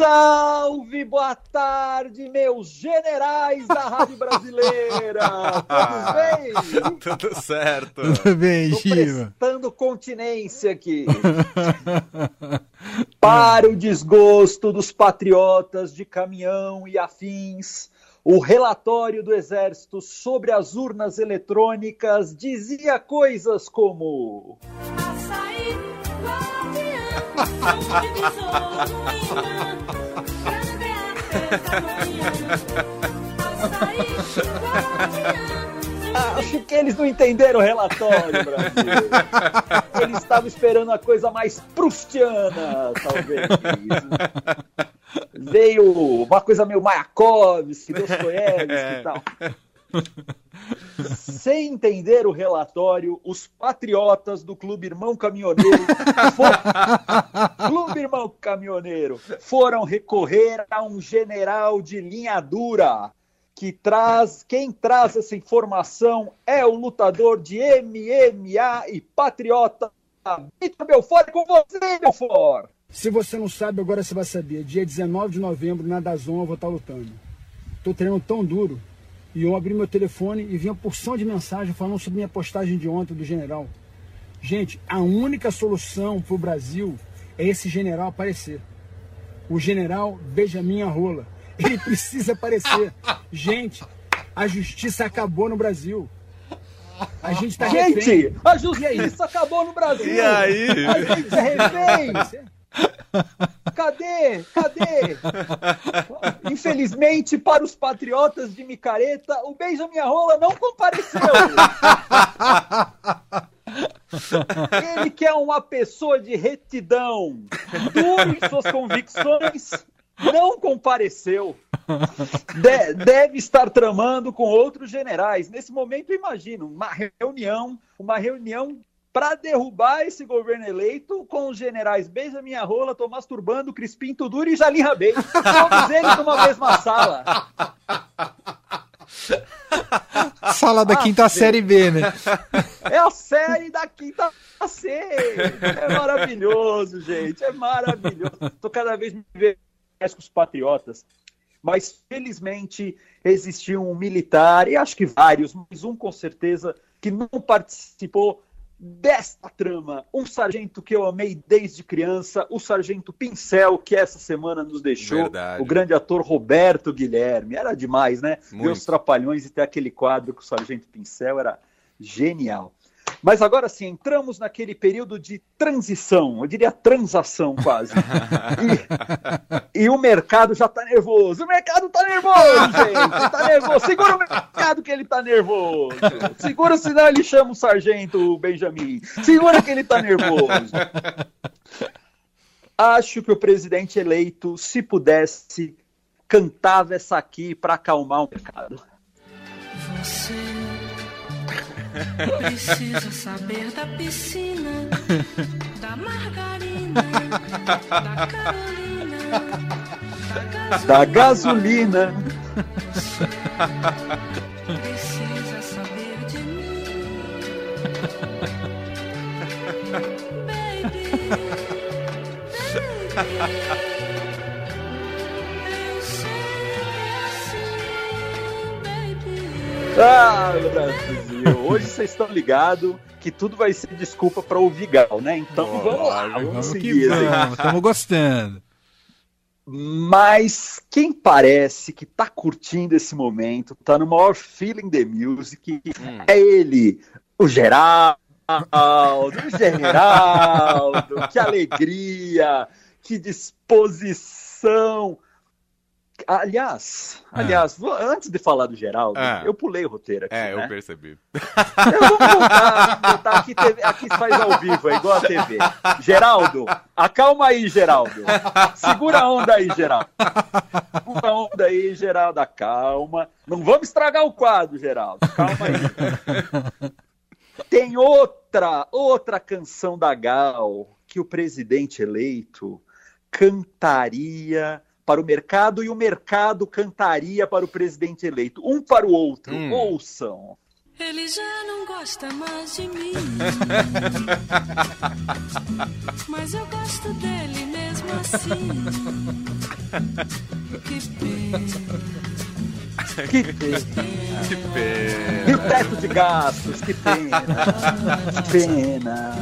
salve, boa tarde, meus generais da Rádio Brasileira! Tudo bem? Tudo certo. Tudo bem, Tô prestando continência aqui. Para o desgosto dos patriotas de caminhão e afins, o relatório do Exército sobre as urnas eletrônicas dizia coisas como. Açaí, guardião, Acho que eles não entenderam o relatório, Brasil. Eles estavam esperando a coisa mais prustiana, talvez. Veio uma coisa meio Mayakovsky, Dostoiévski e tal. Sem entender o relatório, os patriotas do Clube Irmão Caminhoneiro for- Clube Irmão Caminhoneiro foram recorrer a um general de linha dura que traz, quem traz essa informação é o lutador de MMA e patriota Vitor Belfort com você, Belfort. Se você não sabe, agora você vai saber. Dia 19 de novembro, na Dazon, eu vou estar lutando. Tô treinando tão duro. E eu abri meu telefone e vi uma porção de mensagem falando sobre minha postagem de ontem do general. Gente, a única solução pro Brasil é esse general aparecer. O general Benjamin Arrola. Ele precisa aparecer. Gente, a justiça acabou no Brasil. A gente tá refém. Gente, a justiça acabou no Brasil. E aí? A gente é refém. Cadê? Cadê? Infelizmente, para os patriotas de micareta, o Benjamin Arrola não compareceu. Ele que é uma pessoa de retidão, duro em suas convicções, não compareceu. De- deve estar tramando com outros generais. Nesse momento, imagino uma reunião, uma reunião para derrubar esse governo eleito com os generais Benjamin Arrola, Tomás Turbando, Crispim Tuduro e Jalim Rabei. Todos eles numa mesma sala. Sala da quinta série B, né? É a série da quinta C. É maravilhoso, gente. É maravilhoso. Tô cada vez me vendo mais com os patriotas. Mas felizmente existiu um militar, e acho que vários, mas um com certeza, que não participou desta trama. Um sargento que eu amei desde criança, o sargento Pincel, que essa semana nos deixou, Verdade. o grande ator Roberto Guilherme. Era demais, né? Ver Muito. os Trapalhões e ter aquele quadro com o sargento Pincel era genial. Mas agora sim, entramos naquele período de transição, eu diria transação quase. E, e o mercado já tá nervoso. O mercado tá nervoso, gente. Tá nervoso. Segura o mercado que ele tá nervoso. Segura, senão ele chama o sargento Benjamin. Segura que ele tá nervoso. Acho que o presidente eleito, se pudesse, cantava essa aqui para acalmar o mercado. Você precisa saber da piscina, da margarina, da Carolina, Da gasolina. Precisa Ah, Brasil. Hoje vocês estão ligados que tudo vai ser desculpa para o Vigal, né? Então vamos lá, vamos, Vamos que seguir. assim. vamos, estamos gostando. Mas quem parece que tá curtindo esse momento, tá no maior feeling the music, é ele, o Geraldo, o Geraldo, que alegria, que disposição. Aliás, aliás, vou- antes de falar do Geraldo, Ah. eu pulei o roteiro aqui, É, né? eu percebi. Eu vou voltar, botar aqui, TV, aqui faz ao vivo, é igual a TV. Geraldo, acalma aí, Geraldo. Segura a onda aí, Geraldo. Segura a onda aí, Geraldo, calma. Não vamos estragar o quadro, Geraldo. Calma aí. Tem outra, outra canção da Gal que o presidente eleito cantaria para o mercado e o mercado cantaria para o presidente eleito. Um para o outro. Hum. Ouçam. Ele já não gosta mais de mim. Mas eu gosto dele mesmo assim. Que pena. Que pena. Que pena. E o teto de gastos, que pena. Que pena.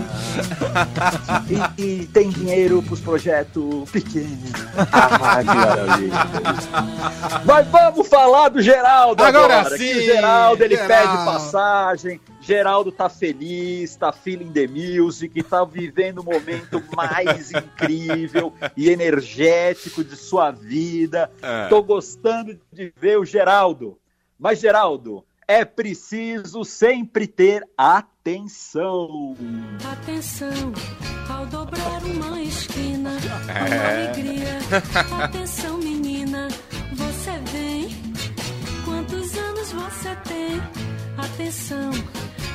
E, e tem dinheiro para os projetos pequenos. Ah, que maravilha. Mas vamos falar do Geraldo agora. Agora que sim, o Geraldo ele Geraldo. pede passagem. Geraldo tá feliz, tá feeling the music, tá vivendo o momento mais incrível e energético de sua vida. É. Tô gostando de ver o Geraldo. Mas, Geraldo, é preciso sempre ter atenção. Atenção, ao dobrar uma esquina, É. uma alegria. Atenção, menina, você vem. Quantos anos você tem? Atenção,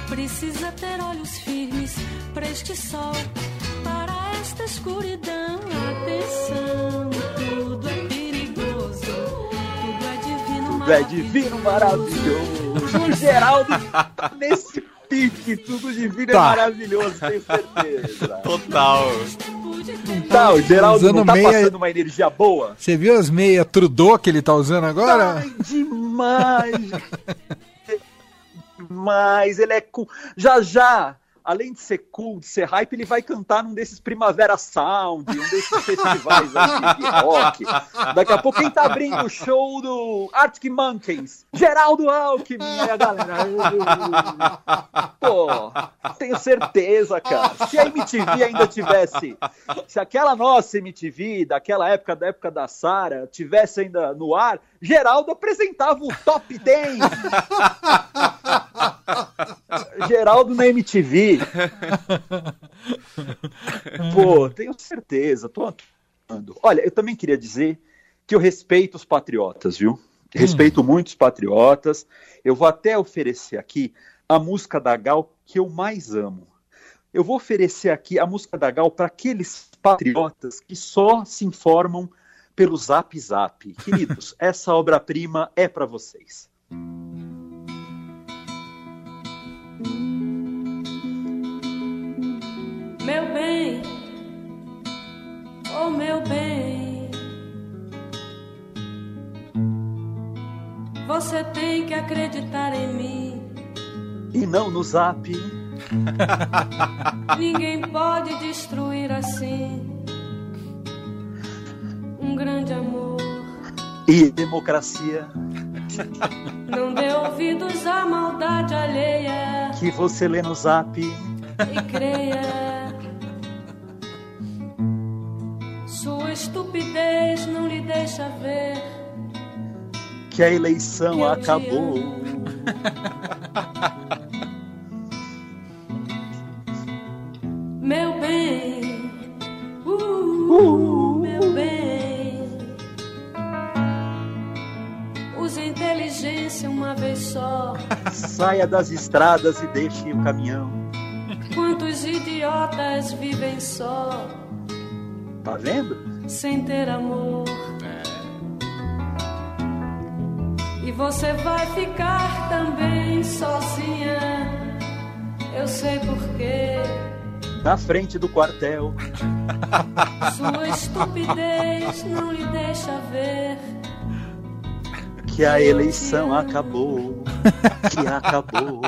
precisa ter olhos firmes para este sol, para esta escuridão. Atenção, tudo é perigoso, tudo é divino, Tudo é divino, maravilhoso. O Geraldo tá nesse pique, tudo divino é Tá. maravilhoso, tenho certeza. Total. Tá, o Geraldo não Usando tá meia- passando uma energia boa? Você viu as meias Trudeau que ele tá usando agora? Ai, demais! demais! Ele é cool. Já já, além de ser cool, de ser hype, ele vai cantar num desses Primavera Sound, um desses festivais aqui de rock. Daqui a pouco, quem tá abrindo o show do Arctic Monkeys? Geraldo Alckmin, a galera. Pô, tenho certeza, cara. Se a MTV ainda tivesse. Se aquela nossa MTV, daquela época, da época da Sara, tivesse ainda no ar, Geraldo apresentava o Top 10. Geraldo na MTV. Pô, tenho certeza. Tô atuando. Olha, eu também queria dizer que eu respeito os patriotas, viu? Respeito muito os patriotas. Eu vou até oferecer aqui a música da Gal que eu mais amo. Eu vou oferecer aqui a música da Gal para aqueles patriotas que só se informam pelo Zap Zap. Queridos, essa obra-prima é para vocês. Meu bem, oh meu bem, você tem que acreditar em mim. E não no Zap. Ninguém pode destruir assim um grande amor. E democracia Não dê ouvidos à maldade alheia que você lê no Zap. e creia. Sua estupidez não lhe deixa ver. que a eleição Eu te acabou. inteligência uma vez só. Saia das estradas e deixe o caminhão. Quantos idiotas vivem só, Tá vendo? sem ter amor? E você vai ficar também sozinha. Eu sei porquê. Na frente do quartel. Sua estupidez não lhe deixa ver. Que a eleição acabou. Que acabou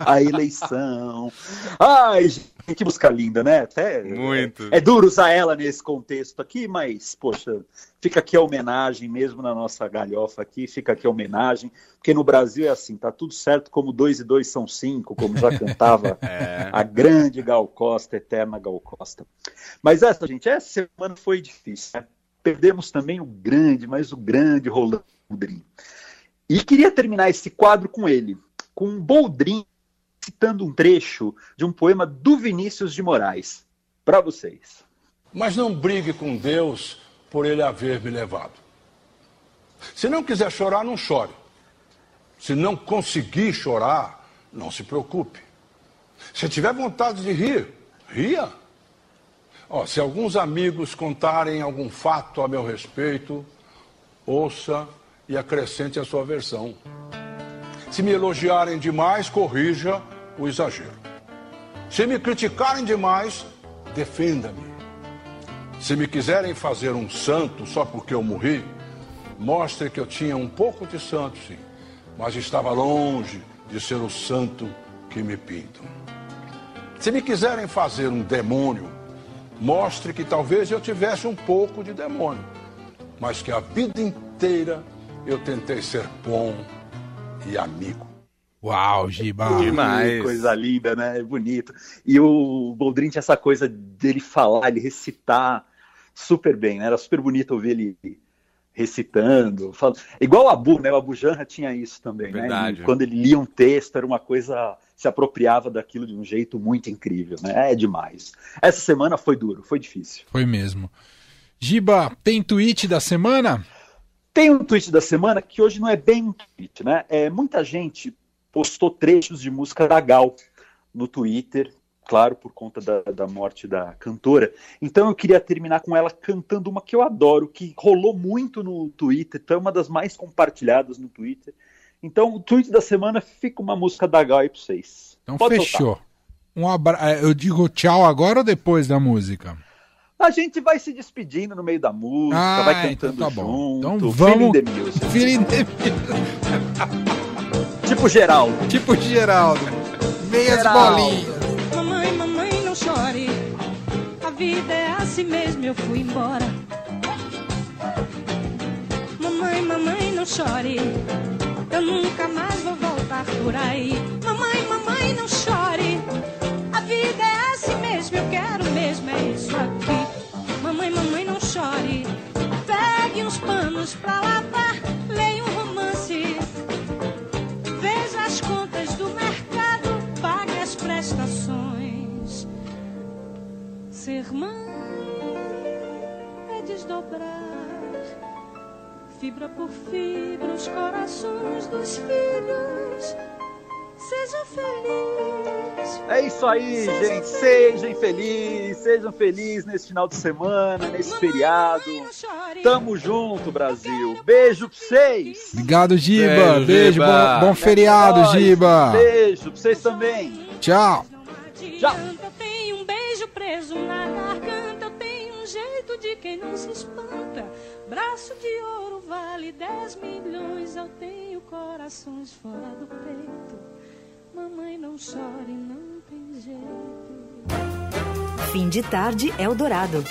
a eleição. Ai, gente, que música linda, né? Até, Muito. É, é duro usar ela nesse contexto aqui, mas, poxa, fica aqui a homenagem, mesmo na nossa galhofa aqui, fica aqui a homenagem, porque no Brasil é assim, tá tudo certo como dois e dois são cinco, como já cantava É. a grande Gal Costa, eterna Gal Costa. Mas essa, gente, essa semana foi difícil. né? Perdemos também o grande, mas o grande Rolando Boldrin. E queria terminar esse quadro com ele, com Boldrin citando um trecho de um poema do Vinícius de Moraes. Para vocês. Mas não brigue com Deus por ele haver me levado. Se não quiser chorar, não chore. Se não conseguir chorar, não se preocupe. Se tiver vontade de rir, ria. Se alguns amigos contarem algum fato a meu respeito, ouça e acrescente a sua versão. Se me elogiarem demais, corrija o exagero. Se me criticarem demais, defenda-me. Se me quiserem fazer um santo só porque eu morri, mostre que eu tinha um pouco de santo, sim, mas estava longe de ser o santo que me pintam. Se me quiserem fazer um demônio, mostre que talvez eu tivesse um pouco de demônio, mas que a vida inteira eu tentei ser bom e amigo. Uau, Giba. Demais. Coisa linda, né? É bonito. E o Boldrin tinha essa coisa dele falar, ele recitar super bem, né? Era super bonito ouvir ele recitando. Fal... Igual o Abu, né? O Abu Janra tinha isso também, Verdade. né? E quando ele lia um texto, era uma coisa. se apropriava daquilo de um jeito muito incrível, né? É demais. Essa semana foi duro, foi difícil. Foi mesmo. Giba, tem tweet da semana? Tem um tweet da semana que hoje não é bem um tweet, né? É, muita gente postou trechos de música da Gal no Twitter, claro, por conta da, da morte da cantora. Então eu queria terminar com ela cantando uma que eu adoro, que rolou muito no Twitter, então é uma das mais compartilhadas no Twitter. Então o tweet da semana fica uma música da Gal aí pra vocês. Então Pode fechou. Um abra... eh, Eu digo tchau agora ou depois da música? A gente vai se despedindo no meio da música, Ah, vai então cantando tá bom. junto. Então feeling vamos- the music. Feeling the- Tipo Geraldo. Tipo Geraldo. Meias Geraldo. bolinhas. Mamãe, mamãe, não chore. A vida é assim mesmo, eu fui embora. Mamãe, mamãe, não chore. Eu nunca mais vou voltar por aí. Mamãe, mamãe, não chore. A vida é assim mesmo, eu quero mesmo, é isso aqui. Uns panos pra lavar, leia um romance. Veja as contas do mercado, pague as prestações. Ser mãe é desdobrar, fibra por fibra, os corações dos filhos. Seja feliz. É isso aí, gente. Sejam felizes, sejam felizes nesse final de semana, nesse Mamãe, feriado. Tamo junto, Brasil. Beijo pra vocês. Obrigado, Giba. Beijo, Beijo, Giba. bom, bom feriado, É. Giba. Beijo pra vocês também. Tchau. Não Tchau. tenho um beijo preso na garganta, eu tenho um jeito de quem não se espanta. Braço de ouro vale 10 milhões, eu tenho corações fora do peito. Mamãe não chore, não tem jeito. Fim de tarde Eldorado.